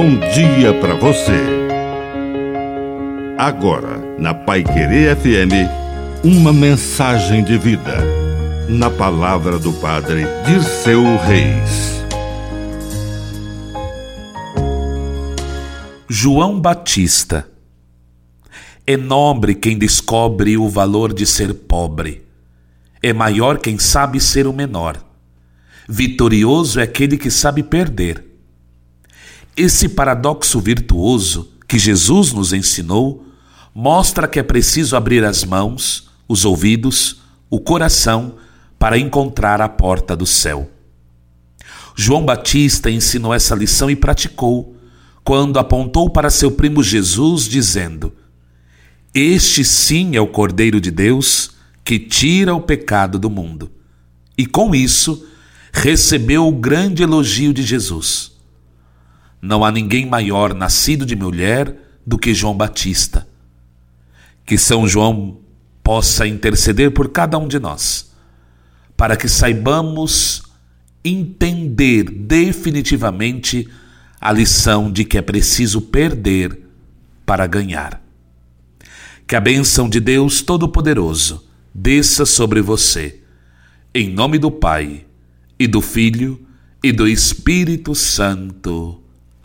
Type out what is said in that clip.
bom dia para você. Agora, na Pai Querer FM, uma mensagem de vida. Na palavra do Padre de seu Reis. João Batista. É nobre quem descobre o valor de ser pobre. É maior quem sabe ser o menor. Vitorioso é aquele que sabe perder. Esse paradoxo virtuoso que Jesus nos ensinou mostra que é preciso abrir as mãos, os ouvidos, o coração para encontrar a porta do céu. João Batista ensinou essa lição e praticou quando apontou para seu primo Jesus, dizendo: Este sim é o Cordeiro de Deus que tira o pecado do mundo. E com isso, recebeu o grande elogio de Jesus. Não há ninguém maior nascido de mulher do que João Batista. Que São João possa interceder por cada um de nós, para que saibamos entender definitivamente a lição de que é preciso perder para ganhar. Que a bênção de Deus Todo-Poderoso desça sobre você, em nome do Pai, e do Filho, e do Espírito Santo.